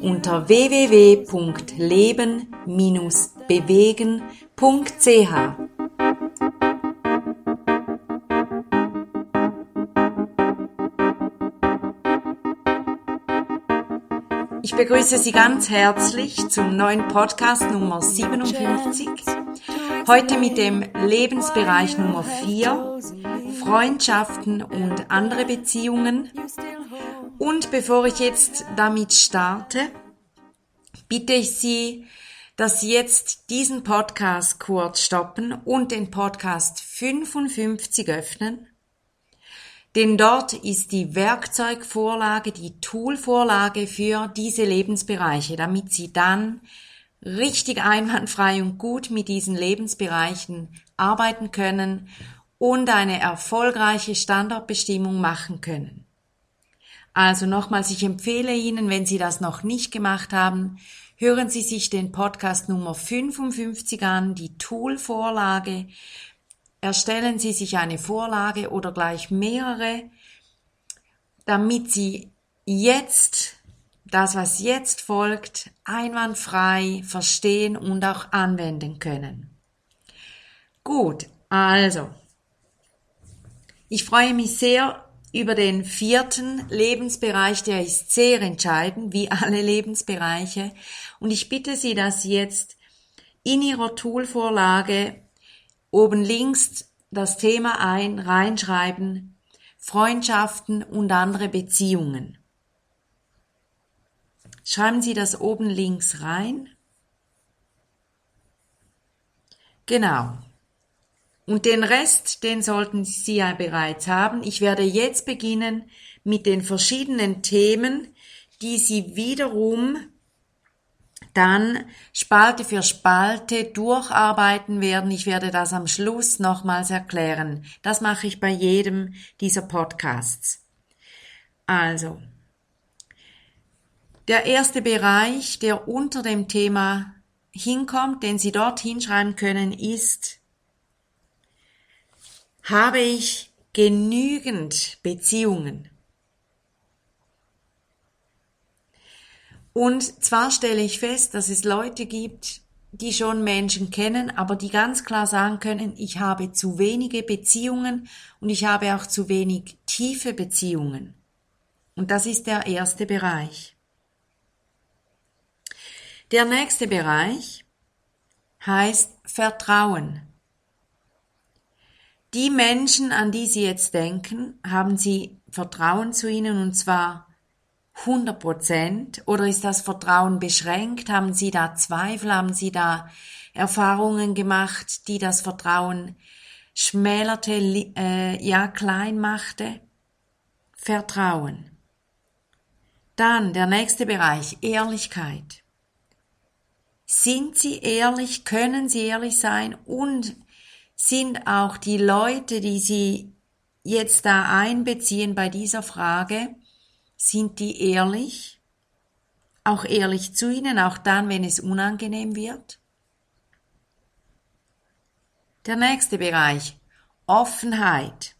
unter www.leben-bewegen.ch. Ich begrüße Sie ganz herzlich zum neuen Podcast Nummer 57. Heute mit dem Lebensbereich Nummer 4, Freundschaften und andere Beziehungen. Und bevor ich jetzt damit starte, bitte ich Sie, dass Sie jetzt diesen Podcast kurz stoppen und den Podcast 55 öffnen. Denn dort ist die Werkzeugvorlage, die Toolvorlage für diese Lebensbereiche, damit Sie dann richtig einwandfrei und gut mit diesen Lebensbereichen arbeiten können und eine erfolgreiche Standortbestimmung machen können. Also nochmals, ich empfehle Ihnen, wenn Sie das noch nicht gemacht haben, hören Sie sich den Podcast Nummer 55 an, die Tool-Vorlage. Erstellen Sie sich eine Vorlage oder gleich mehrere, damit Sie jetzt das, was jetzt folgt, einwandfrei verstehen und auch anwenden können. Gut, also, ich freue mich sehr über den vierten Lebensbereich, der ist sehr entscheidend, wie alle Lebensbereiche. Und ich bitte Sie, dass Sie jetzt in Ihrer Toolvorlage oben links das Thema ein, reinschreiben, Freundschaften und andere Beziehungen. Schreiben Sie das oben links rein. Genau. Und den Rest, den sollten Sie ja bereits haben. Ich werde jetzt beginnen mit den verschiedenen Themen, die Sie wiederum dann Spalte für Spalte durcharbeiten werden. Ich werde das am Schluss nochmals erklären. Das mache ich bei jedem dieser Podcasts. Also, der erste Bereich, der unter dem Thema hinkommt, den Sie dort hinschreiben können, ist habe ich genügend Beziehungen? Und zwar stelle ich fest, dass es Leute gibt, die schon Menschen kennen, aber die ganz klar sagen können, ich habe zu wenige Beziehungen und ich habe auch zu wenig tiefe Beziehungen. Und das ist der erste Bereich. Der nächste Bereich heißt Vertrauen. Die Menschen, an die Sie jetzt denken, haben Sie Vertrauen zu ihnen und zwar 100 Prozent? Oder ist das Vertrauen beschränkt? Haben Sie da Zweifel? Haben Sie da Erfahrungen gemacht, die das Vertrauen schmälerte, äh, ja klein machte? Vertrauen. Dann der nächste Bereich, Ehrlichkeit. Sind Sie ehrlich? Können Sie ehrlich sein? Und sind auch die Leute, die Sie jetzt da einbeziehen bei dieser Frage, sind die ehrlich? Auch ehrlich zu Ihnen, auch dann, wenn es unangenehm wird? Der nächste Bereich. Offenheit.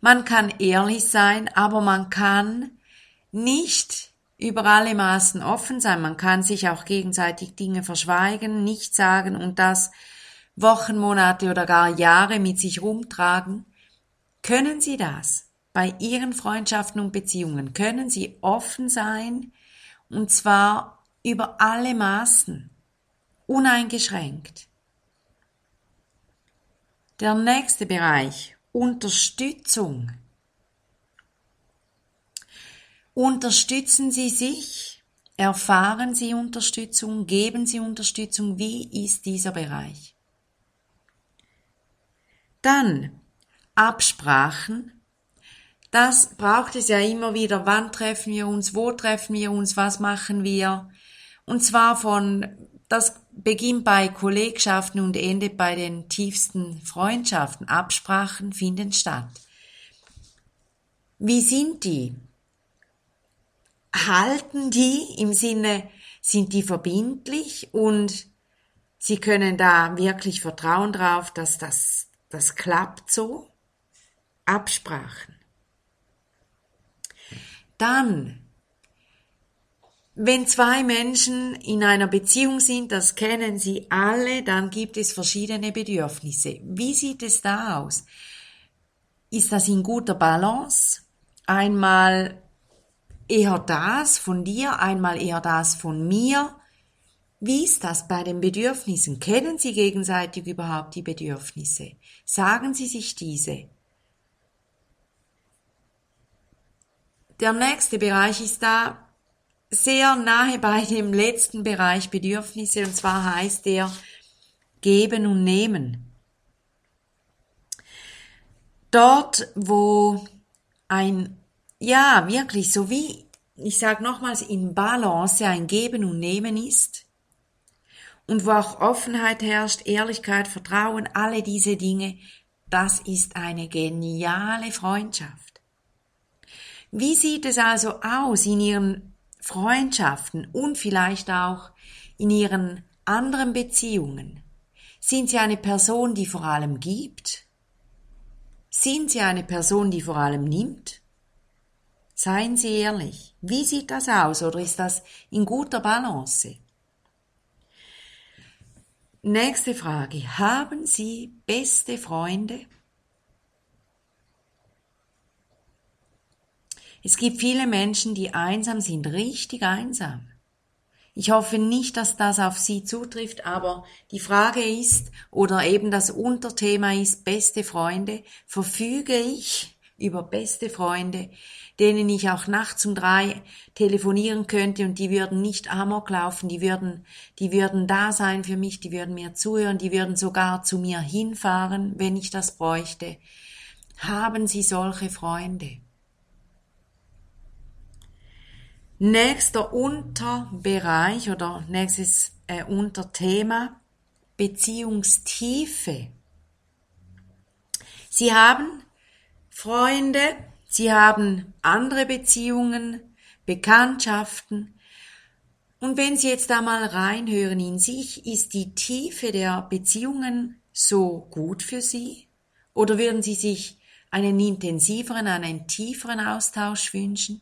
Man kann ehrlich sein, aber man kann nicht über alle Maßen offen sein. Man kann sich auch gegenseitig Dinge verschweigen, nicht sagen und das Wochen, Monate oder gar Jahre mit sich rumtragen, können Sie das bei Ihren Freundschaften und Beziehungen? Können Sie offen sein und zwar über alle Maßen, uneingeschränkt? Der nächste Bereich, Unterstützung. Unterstützen Sie sich? Erfahren Sie Unterstützung? Geben Sie Unterstützung? Wie ist dieser Bereich? Dann Absprachen. Das braucht es ja immer wieder. Wann treffen wir uns? Wo treffen wir uns? Was machen wir? Und zwar von das beginnt bei Kollegschaften und endet bei den tiefsten Freundschaften. Absprachen finden statt. Wie sind die? Halten die im Sinne, sind die verbindlich und sie können da wirklich vertrauen drauf, dass das, das klappt so? Absprachen. Dann wenn zwei Menschen in einer Beziehung sind, das kennen Sie alle, dann gibt es verschiedene Bedürfnisse. Wie sieht es da aus? Ist das in guter Balance? Einmal eher das von dir, einmal eher das von mir. Wie ist das bei den Bedürfnissen? Kennen Sie gegenseitig überhaupt die Bedürfnisse? Sagen Sie sich diese? Der nächste Bereich ist da, sehr nahe bei dem letzten Bereich Bedürfnisse und zwar heißt der geben und nehmen. Dort, wo ein, ja, wirklich, so wie, ich sage nochmals, in Balance ein Geben und Nehmen ist und wo auch Offenheit herrscht, Ehrlichkeit, Vertrauen, alle diese Dinge, das ist eine geniale Freundschaft. Wie sieht es also aus in Ihren Freundschaften und vielleicht auch in ihren anderen Beziehungen? Sind Sie eine Person, die vor allem gibt? Sind Sie eine Person, die vor allem nimmt? Seien Sie ehrlich. Wie sieht das aus oder ist das in guter Balance? Nächste Frage. Haben Sie beste Freunde? Es gibt viele Menschen, die einsam sind, richtig einsam. Ich hoffe nicht, dass das auf Sie zutrifft, aber die Frage ist, oder eben das Unterthema ist, beste Freunde, verfüge ich über beste Freunde, denen ich auch nachts um drei telefonieren könnte und die würden nicht amok laufen, die würden, die würden da sein für mich, die würden mir zuhören, die würden sogar zu mir hinfahren, wenn ich das bräuchte. Haben Sie solche Freunde? Nächster Unterbereich oder nächstes äh, Unterthema Beziehungstiefe. Sie haben Freunde, Sie haben andere Beziehungen, Bekanntschaften. Und wenn Sie jetzt da mal reinhören in sich, ist die Tiefe der Beziehungen so gut für Sie? Oder würden Sie sich einen intensiveren, einen tieferen Austausch wünschen?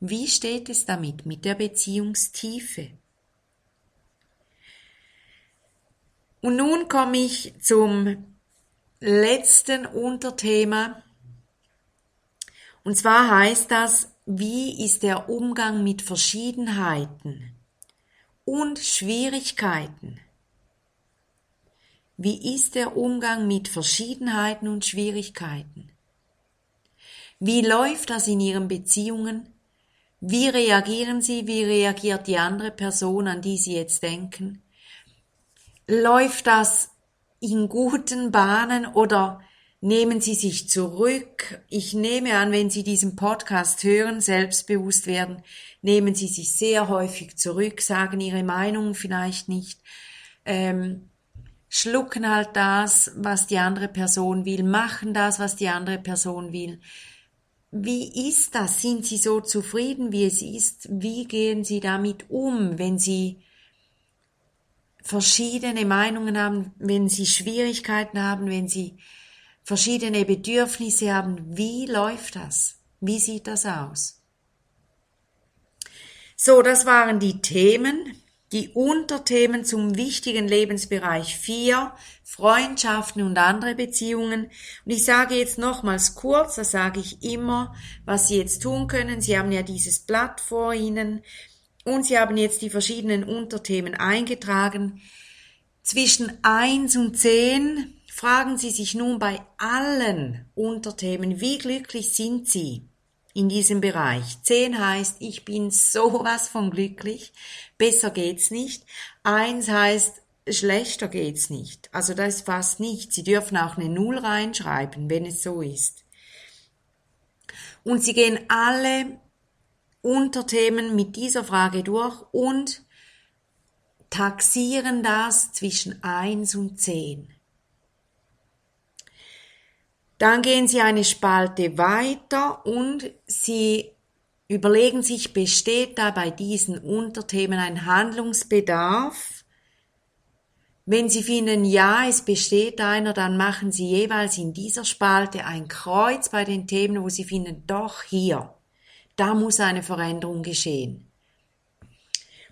Wie steht es damit mit der Beziehungstiefe? Und nun komme ich zum letzten Unterthema. Und zwar heißt das, wie ist der Umgang mit Verschiedenheiten und Schwierigkeiten? Wie ist der Umgang mit Verschiedenheiten und Schwierigkeiten? Wie läuft das in Ihren Beziehungen wie reagieren Sie? Wie reagiert die andere Person, an die Sie jetzt denken? Läuft das in guten Bahnen oder nehmen Sie sich zurück? Ich nehme an, wenn Sie diesen Podcast hören, selbstbewusst werden, nehmen Sie sich sehr häufig zurück, sagen Ihre Meinung vielleicht nicht, ähm, schlucken halt das, was die andere Person will, machen das, was die andere Person will. Wie ist das? Sind Sie so zufrieden, wie es ist? Wie gehen Sie damit um, wenn Sie verschiedene Meinungen haben, wenn Sie Schwierigkeiten haben, wenn Sie verschiedene Bedürfnisse haben? Wie läuft das? Wie sieht das aus? So, das waren die Themen die Unterthemen zum wichtigen Lebensbereich 4, Freundschaften und andere Beziehungen. Und ich sage jetzt nochmals kurz, das sage ich immer, was Sie jetzt tun können. Sie haben ja dieses Blatt vor Ihnen und Sie haben jetzt die verschiedenen Unterthemen eingetragen. Zwischen 1 und 10 fragen Sie sich nun bei allen Unterthemen, wie glücklich sind Sie? in diesem Bereich. Zehn heißt, ich bin sowas von glücklich, besser geht's nicht. Eins heißt, schlechter geht's nicht. Also da ist fast nichts. Sie dürfen auch eine Null reinschreiben, wenn es so ist. Und Sie gehen alle Unterthemen mit dieser Frage durch und taxieren das zwischen 1 und 10. Dann gehen Sie eine Spalte weiter und Sie überlegen sich, besteht da bei diesen Unterthemen ein Handlungsbedarf? Wenn Sie finden, ja, es besteht einer, dann machen Sie jeweils in dieser Spalte ein Kreuz bei den Themen, wo Sie finden, doch hier, da muss eine Veränderung geschehen.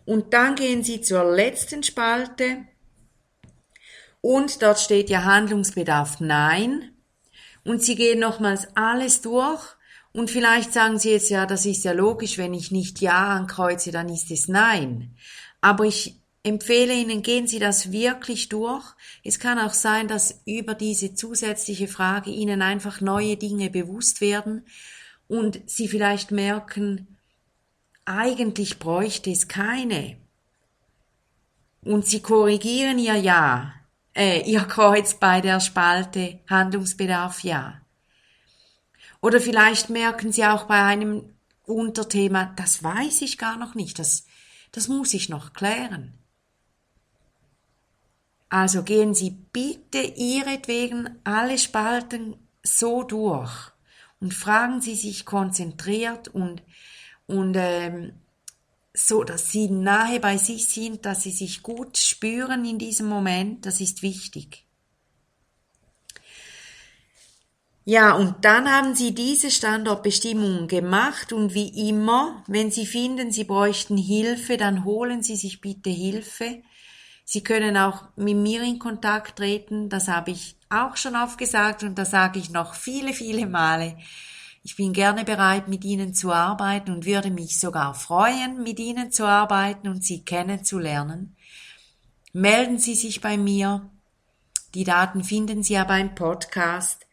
Und dann gehen Sie zur letzten Spalte und dort steht ja Handlungsbedarf Nein. Und Sie gehen nochmals alles durch und vielleicht sagen Sie jetzt, ja, das ist ja logisch, wenn ich nicht Ja ankreuze, dann ist es Nein. Aber ich empfehle Ihnen, gehen Sie das wirklich durch. Es kann auch sein, dass über diese zusätzliche Frage Ihnen einfach neue Dinge bewusst werden und Sie vielleicht merken, eigentlich bräuchte es keine. Und sie korrigieren ihr Ja, äh, ihr Kreuz bei der Spalte Handlungsbedarf Ja. Oder vielleicht merken sie auch bei einem Unterthema, das weiß ich gar noch nicht, das, das muss ich noch klären. Also gehen Sie bitte Ihretwegen alle Spalten so durch und fragen Sie sich konzentriert und und ähm, so, dass sie nahe bei sich sind, dass sie sich gut spüren in diesem Moment, das ist wichtig. Ja, und dann haben Sie diese Standortbestimmungen gemacht und wie immer, wenn Sie finden, Sie bräuchten Hilfe, dann holen Sie sich bitte Hilfe. Sie können auch mit mir in Kontakt treten, das habe ich auch schon aufgesagt und das sage ich noch viele, viele Male. Ich bin gerne bereit, mit Ihnen zu arbeiten und würde mich sogar freuen, mit Ihnen zu arbeiten und Sie kennenzulernen. Melden Sie sich bei mir. Die Daten finden Sie ja beim Podcast.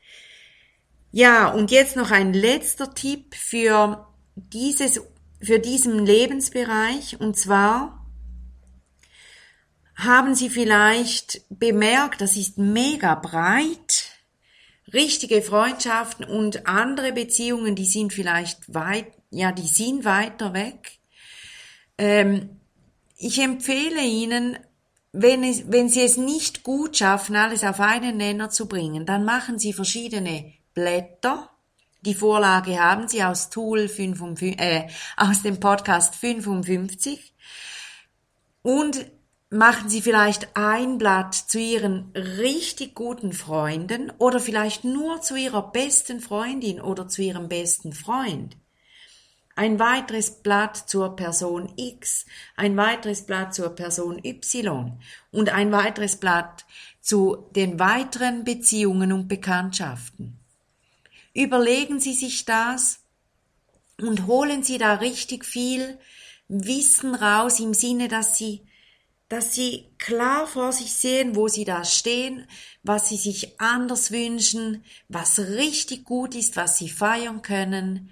Ja, und jetzt noch ein letzter Tipp für dieses, für diesen Lebensbereich und zwar haben Sie vielleicht bemerkt, das ist mega breit richtige Freundschaften und andere Beziehungen, die sind vielleicht weit, ja, die sind weiter weg. Ähm, ich empfehle Ihnen, wenn, es, wenn Sie es nicht gut schaffen, alles auf einen Nenner zu bringen, dann machen Sie verschiedene Blätter. Die Vorlage haben Sie aus Tool 55, äh, aus dem Podcast 55. Und machen Sie vielleicht ein Blatt zu Ihren richtig guten Freunden oder vielleicht nur zu Ihrer besten Freundin oder zu Ihrem besten Freund. Ein weiteres Blatt zur Person X, ein weiteres Blatt zur Person Y und ein weiteres Blatt zu den weiteren Beziehungen und Bekanntschaften. Überlegen Sie sich das und holen Sie da richtig viel Wissen raus im Sinne, dass Sie dass sie klar vor sich sehen, wo sie da stehen, was sie sich anders wünschen, was richtig gut ist, was sie feiern können.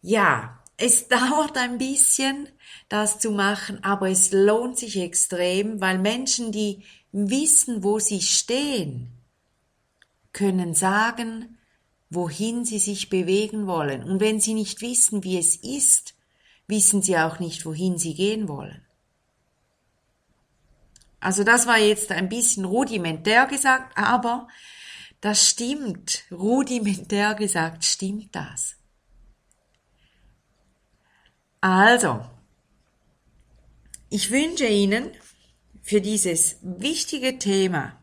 Ja, es dauert ein bisschen, das zu machen, aber es lohnt sich extrem, weil Menschen, die wissen, wo sie stehen, können sagen, wohin sie sich bewegen wollen. Und wenn sie nicht wissen, wie es ist, wissen sie auch nicht, wohin sie gehen wollen. Also das war jetzt ein bisschen rudimentär gesagt, aber das stimmt. Rudimentär gesagt stimmt das. Also, ich wünsche Ihnen für dieses wichtige Thema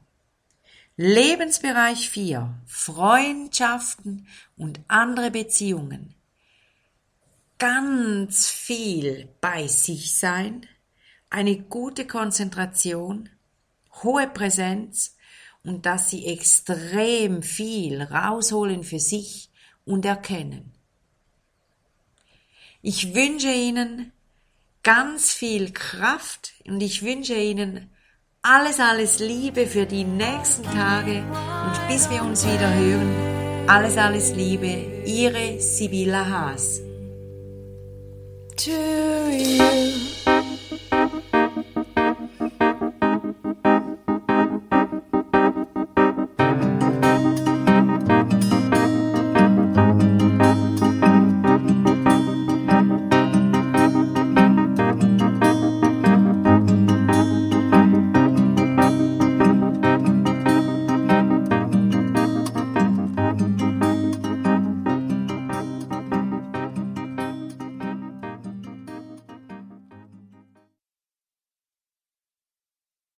Lebensbereich 4, Freundschaften und andere Beziehungen, ganz viel bei sich sein, eine gute Konzentration, hohe Präsenz und dass sie extrem viel rausholen für sich und erkennen. Ich wünsche Ihnen ganz viel Kraft und ich wünsche Ihnen alles, alles Liebe für die nächsten Tage und bis wir uns wieder hören. Alles, alles Liebe, Ihre Sibylla Haas. To you.